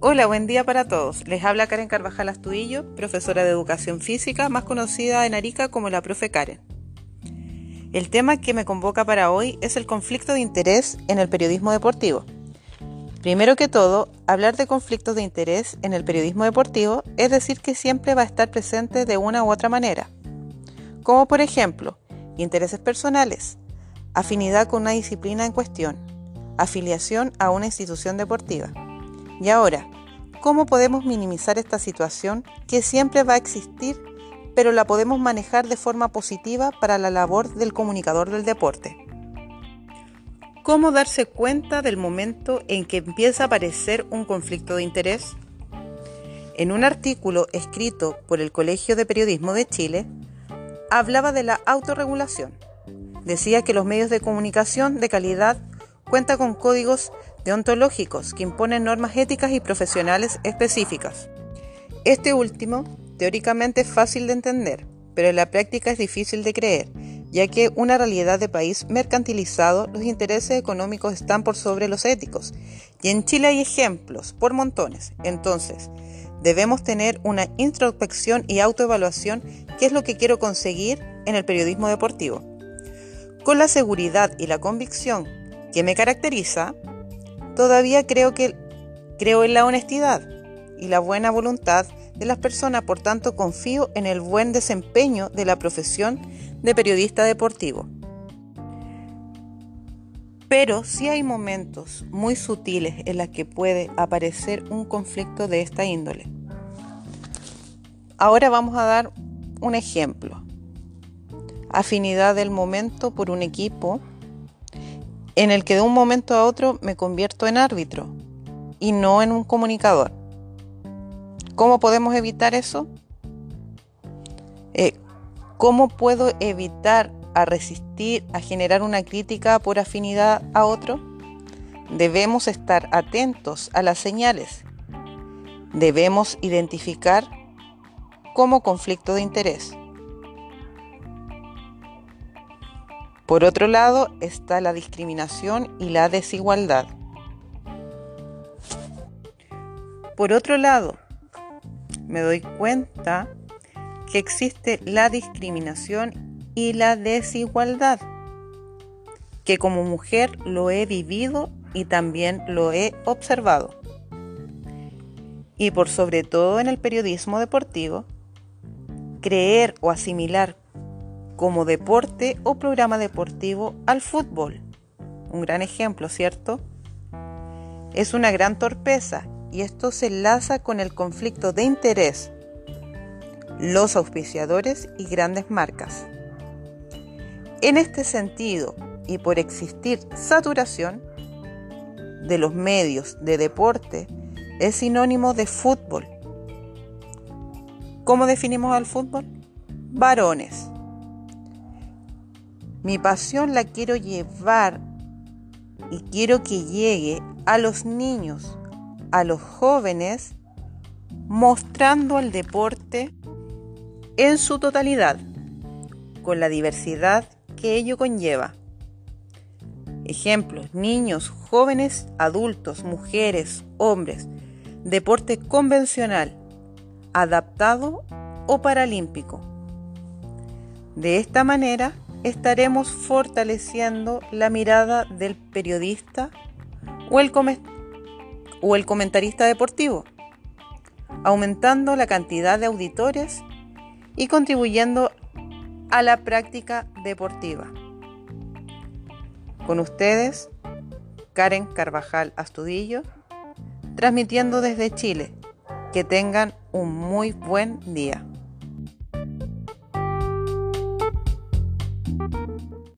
Hola, buen día para todos. Les habla Karen Carvajal Astudillo, profesora de educación física, más conocida en Arica como la profe Karen. El tema que me convoca para hoy es el conflicto de interés en el periodismo deportivo. Primero que todo, hablar de conflictos de interés en el periodismo deportivo es decir que siempre va a estar presente de una u otra manera, como por ejemplo, intereses personales, afinidad con una disciplina en cuestión, afiliación a una institución deportiva. Y ahora, ¿cómo podemos minimizar esta situación que siempre va a existir, pero la podemos manejar de forma positiva para la labor del comunicador del deporte? ¿Cómo darse cuenta del momento en que empieza a aparecer un conflicto de interés? En un artículo escrito por el Colegio de Periodismo de Chile, hablaba de la autorregulación. Decía que los medios de comunicación de calidad cuentan con códigos deontológicos que imponen normas éticas y profesionales específicas. Este último, teóricamente es fácil de entender, pero en la práctica es difícil de creer, ya que una realidad de país mercantilizado, los intereses económicos están por sobre los éticos. Y en Chile hay ejemplos, por montones. Entonces, debemos tener una introspección y autoevaluación, qué es lo que quiero conseguir en el periodismo deportivo. Con la seguridad y la convicción que me caracteriza, todavía creo que creo en la honestidad y la buena voluntad de las personas, por tanto confío en el buen desempeño de la profesión de periodista deportivo. Pero sí hay momentos muy sutiles en los que puede aparecer un conflicto de esta índole. Ahora vamos a dar un ejemplo. Afinidad del momento por un equipo en el que de un momento a otro me convierto en árbitro y no en un comunicador. ¿Cómo podemos evitar eso? Eh, ¿Cómo puedo evitar a resistir a generar una crítica por afinidad a otro? Debemos estar atentos a las señales. Debemos identificar como conflicto de interés. Por otro lado está la discriminación y la desigualdad. Por otro lado, me doy cuenta que existe la discriminación y la desigualdad, que como mujer lo he vivido y también lo he observado. Y por sobre todo en el periodismo deportivo, creer o asimilar como deporte o programa deportivo al fútbol. Un gran ejemplo, ¿cierto? Es una gran torpeza y esto se enlaza con el conflicto de interés, los auspiciadores y grandes marcas. En este sentido, y por existir saturación de los medios de deporte, es sinónimo de fútbol. ¿Cómo definimos al fútbol? Varones. Mi pasión la quiero llevar y quiero que llegue a los niños, a los jóvenes, mostrando el deporte en su totalidad, con la diversidad que ello conlleva. Ejemplos, niños, jóvenes, adultos, mujeres, hombres, deporte convencional, adaptado o paralímpico. De esta manera, estaremos fortaleciendo la mirada del periodista o el, comentarista deportivo, aumentando la cantidad de auditores y contribuyendo a la práctica deportiva. Con ustedes, Karen Carvajal Astudillo, transmitiendo desde Chile. Que tengan un muy buen día.